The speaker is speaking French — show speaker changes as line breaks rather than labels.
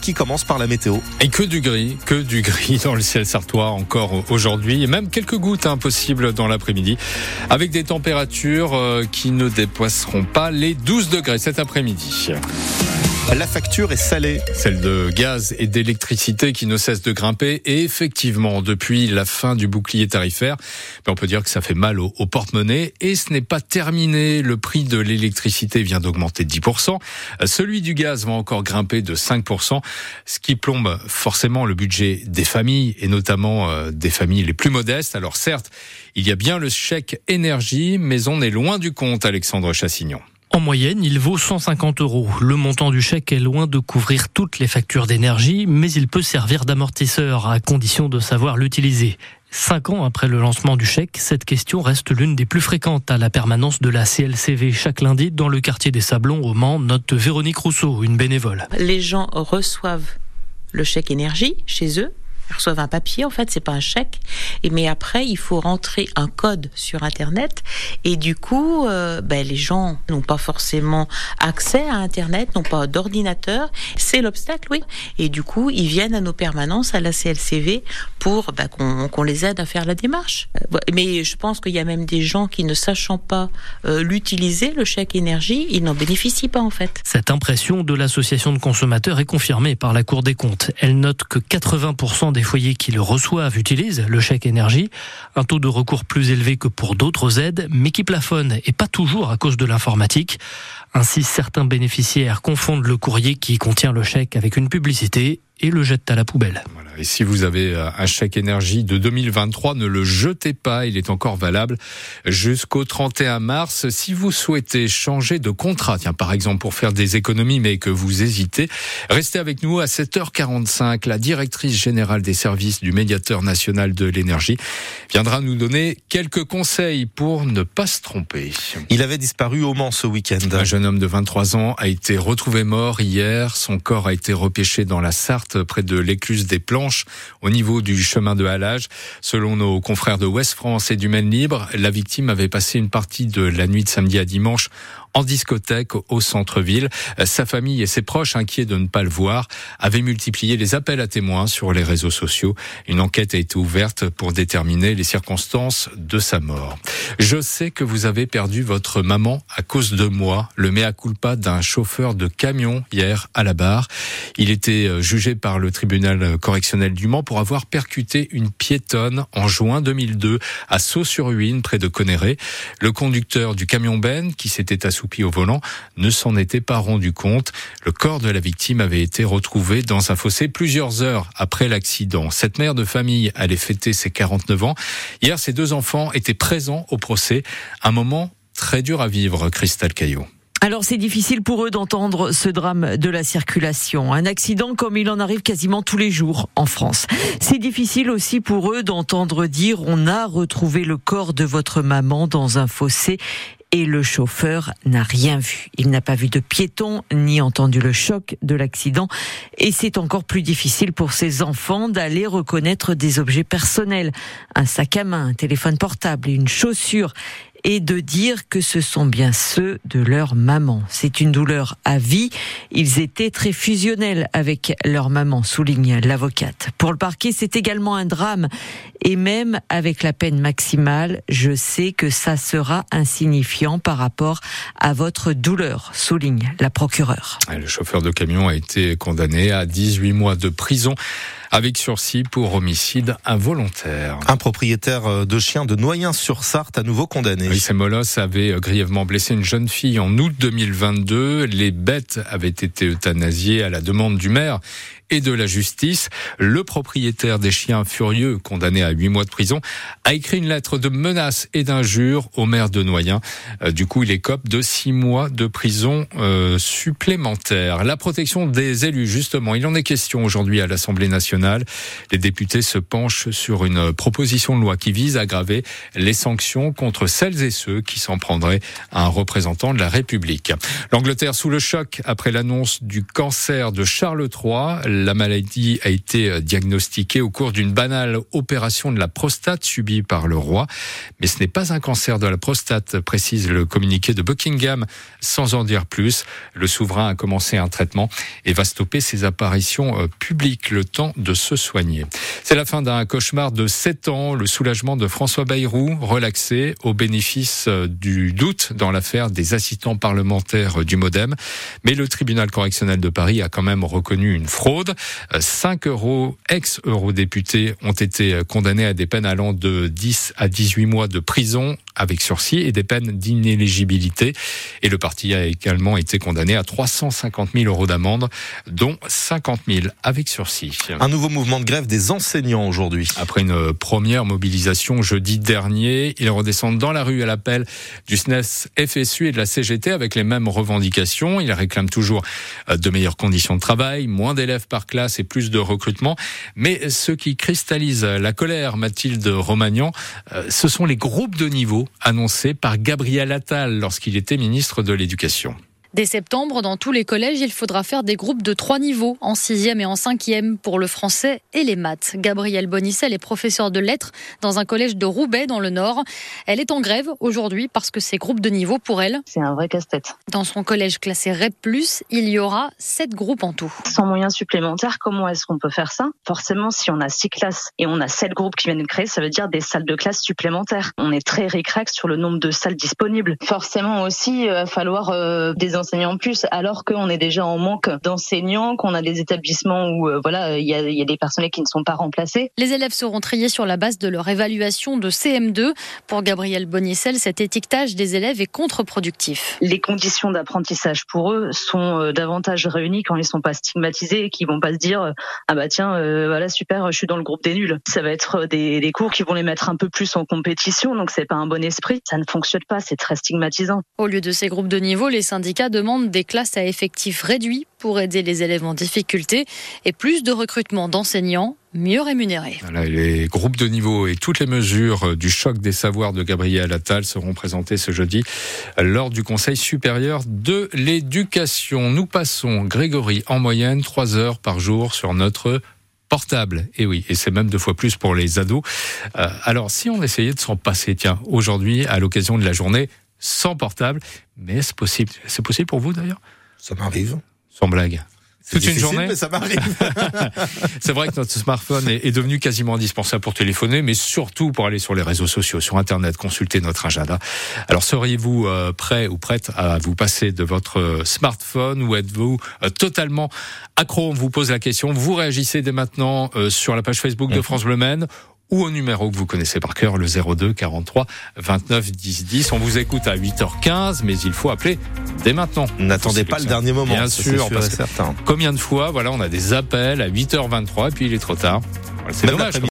qui commence par la météo.
Et que du gris, que du gris dans le ciel sartois encore aujourd'hui et même quelques gouttes impossibles hein, dans l'après-midi avec des températures euh, qui ne dépasseront pas les 12 degrés cet après-midi.
La facture est salée.
Celle de gaz et d'électricité qui ne cesse de grimper. Et effectivement, depuis la fin du bouclier tarifaire, on peut dire que ça fait mal au, porte-monnaie. Et ce n'est pas terminé. Le prix de l'électricité vient d'augmenter de 10%. Celui du gaz va encore grimper de 5%, ce qui plombe forcément le budget des familles et notamment euh, des familles les plus modestes. Alors certes, il y a bien le chèque énergie, mais on est loin du compte, Alexandre Chassignon.
En moyenne, il vaut 150 euros. Le montant du chèque est loin de couvrir toutes les factures d'énergie, mais il peut servir d'amortisseur à condition de savoir l'utiliser. Cinq ans après le lancement du chèque, cette question reste l'une des plus fréquentes à la permanence de la CLCV chaque lundi dans le quartier des Sablons au Mans, note Véronique Rousseau, une bénévole.
Les gens reçoivent le chèque énergie chez eux reçoivent un papier, en fait, c'est pas un chèque. Et mais après, il faut rentrer un code sur Internet. Et du coup, euh, ben, les gens n'ont pas forcément accès à Internet, n'ont pas d'ordinateur. C'est l'obstacle, oui. Et du coup, ils viennent à nos permanences, à la CLCV, pour ben, qu'on les aide à faire la démarche. Euh, mais je pense qu'il y a même des gens qui, ne sachant pas euh, l'utiliser, le chèque énergie, ils n'en bénéficient pas, en fait.
Cette impression de l'association de consommateurs est confirmée par la Cour des comptes. Elle note que 80% des les foyers qui le reçoivent utilisent le chèque énergie, un taux de recours plus élevé que pour d'autres aides, mais qui plafonne et pas toujours à cause de l'informatique. Ainsi, certains bénéficiaires confondent le courrier qui contient le chèque avec une publicité et le jettent à la poubelle.
Et si vous avez euh, un chèque énergie de 2023, ne le jetez pas, il est encore valable jusqu'au 31 mars. Si vous souhaitez changer de contrat, tiens par exemple pour faire des économies mais que vous hésitez, restez avec nous à 7h45. La directrice générale des services du médiateur national de l'énergie viendra nous donner quelques conseils pour ne pas se tromper.
Il avait disparu au Mans ce week-end.
Un jeune homme de 23 ans a été retrouvé mort hier. Son corps a été repêché dans la Sarthe près de l'écluse des Planches au niveau du chemin de halage. Selon nos confrères de Ouest France et du Maine Libre, la victime avait passé une partie de la nuit de samedi à dimanche en discothèque au centre-ville. Sa famille et ses proches, inquiets de ne pas le voir, avaient multiplié les appels à témoins sur les réseaux sociaux. Une enquête a été ouverte pour déterminer les circonstances de sa mort. Je sais que vous avez perdu votre maman à cause de moi. Le mea culpa d'un chauffeur de camion hier à la barre. Il était euh, jugé par le tribunal correctionnel du Mans pour avoir percuté une piétonne en juin 2002 à Sceaux-sur-Huine près de Conneré. Le conducteur du camion Ben qui s'était assoupi au volant, ne s'en était pas rendu compte. Le corps de la victime avait été retrouvé dans un fossé plusieurs heures après l'accident. Cette mère de famille allait fêter ses 49 ans. Hier, ses deux enfants étaient présents au procès. Un moment très dur à vivre, Christelle Caillot.
Alors c'est difficile pour eux d'entendre ce drame de la circulation, un accident comme il en arrive quasiment tous les jours en France. C'est difficile aussi pour eux d'entendre dire on a retrouvé le corps de votre maman dans un fossé et le chauffeur n'a rien vu. Il n'a pas vu de piéton ni entendu le choc de l'accident et c'est encore plus difficile pour ses enfants d'aller reconnaître des objets personnels, un sac à main, un téléphone portable, une chaussure et de dire que ce sont bien ceux de leur maman. C'est une douleur à vie. Ils étaient très fusionnels avec leur maman, souligne l'avocate. Pour le parquet, c'est également un drame. Et même avec la peine maximale, je sais que ça sera insignifiant par rapport à votre douleur, souligne la procureure.
Le chauffeur de camion a été condamné à 18 mois de prison avec sursis pour homicide involontaire.
Un propriétaire euh, de chien de Noyens-sur-Sarthe à nouveau condamné.
Oui, ces molosses avaient euh, grièvement blessé une jeune fille en août 2022. Les bêtes avaient été euthanasiées à la demande du maire et de la justice. Le propriétaire des chiens furieux, condamné à huit mois de prison, a écrit une lettre de menace et d'injure au maire de Noyen. Euh, du coup, il écope de six mois de prison euh, supplémentaire. La protection des élus, justement, il en est question aujourd'hui à l'Assemblée nationale. Les députés se penchent sur une proposition de loi qui vise à aggraver les sanctions contre celles et ceux qui s'en prendraient à un représentant de la République. L'Angleterre sous le choc après l'annonce du cancer de Charles III La maladie a été diagnostiquée au cours d'une banale opération de la prostate subie par le roi. Mais ce n'est pas un cancer de la prostate, précise le communiqué de Buckingham. Sans en dire plus, le souverain a commencé un traitement et va stopper ses apparitions publiques le temps de C'est la fin d'un cauchemar de 7 ans. Le soulagement de François Bayrou, relaxé au bénéfice du doute dans l'affaire des assistants parlementaires du Modem. Mais le tribunal correctionnel de Paris a quand même reconnu une fraude. Cinq euros ex-eurodéputés ont été condamnés à des peines allant de 10 à 18 mois de prison avec sursis et des peines d'inéligibilité. Et le parti a également été condamné à 350 000 euros d'amende, dont 50 000 avec sursis.
Un nouveau mouvement de grève des enseignants aujourd'hui.
Après une première mobilisation jeudi dernier, ils redescendent dans la rue à l'appel du SNES FSU et de la CGT avec les mêmes revendications. Ils réclament toujours euh, de meilleures conditions de travail, moins d'élèves par classe et plus de recrutement. Mais ce qui cristallise la colère, Mathilde Romagnan, euh, ce sont les groupes de niveau annoncés par Gabriel Attal lorsqu'il était ministre de l'Éducation.
Dès septembre, dans tous les collèges, il faudra faire des groupes de trois niveaux, en sixième et en cinquième, pour le français et les maths. Gabrielle Bonicel est professeure de lettres dans un collège de Roubaix, dans le Nord. Elle est en grève aujourd'hui parce que ces groupes de niveau, pour elle,
c'est un vrai casse-tête.
Dans son collège classé REP+, il y aura sept groupes en tout.
Sans moyens supplémentaires, comment est-ce qu'on peut faire ça? Forcément, si on a six classes et on a sept groupes qui viennent de créer, ça veut dire des salles de classe supplémentaires. On est très récrac sur le nombre de salles disponibles. Forcément aussi, il va falloir euh, des enseignants en plus, alors qu'on est déjà en manque d'enseignants, qu'on a des établissements où euh, voilà, il y a, y a des personnels qui ne sont pas remplacés.
Les élèves seront triés sur la base de leur évaluation de CM2. Pour Gabriel Bonicel, cet étiquetage des élèves est contre-productif.
Les conditions d'apprentissage pour eux sont euh, davantage réunies quand ils sont pas stigmatisés et qu'ils vont pas se dire ah bah tiens euh, voilà super je suis dans le groupe des nuls. Ça va être des, des cours qui vont les mettre un peu plus en compétition donc c'est pas un bon esprit. Ça ne fonctionne pas, c'est très stigmatisant.
Au lieu de ces groupes de niveau, les syndicats demandent des classes à effectifs réduits pour aider les élèves en difficulté et plus de recrutement d'enseignants mieux rémunérés.
Les groupes de niveau et toutes les mesures du choc des savoirs de Gabriel Attal seront présentées ce jeudi lors du Conseil supérieur de l'éducation. Nous passons, Grégory, en moyenne trois heures par jour sur notre portable. Et oui, et c'est même deux fois plus pour les ados. Euh, alors, si on essayait de s'en passer, tiens, aujourd'hui, à l'occasion de la journée sans portable, mais c'est possible. C'est possible pour vous d'ailleurs?
Ça m'arrive.
Sans blague.
Toute une journée. Mais ça m'arrive.
c'est vrai que notre smartphone est, devenu quasiment indispensable pour téléphoner, mais surtout pour aller sur les réseaux sociaux, sur Internet, consulter notre agenda. Alors, seriez-vous euh, prêt ou prête à vous passer de votre smartphone ou êtes-vous euh, totalement accro? On vous pose la question. Vous réagissez dès maintenant euh, sur la page Facebook de France Bleu Maine ou au numéro que vous connaissez par cœur, le 02 43 29 10 10. On vous écoute à 8h15, mais il faut appeler dès maintenant.
N'attendez pas le dernier moment.
Bien sûr,
sûr
parce que
certain.
combien de fois, voilà, on a des appels à 8h23 et puis il est trop tard. C'est dommage.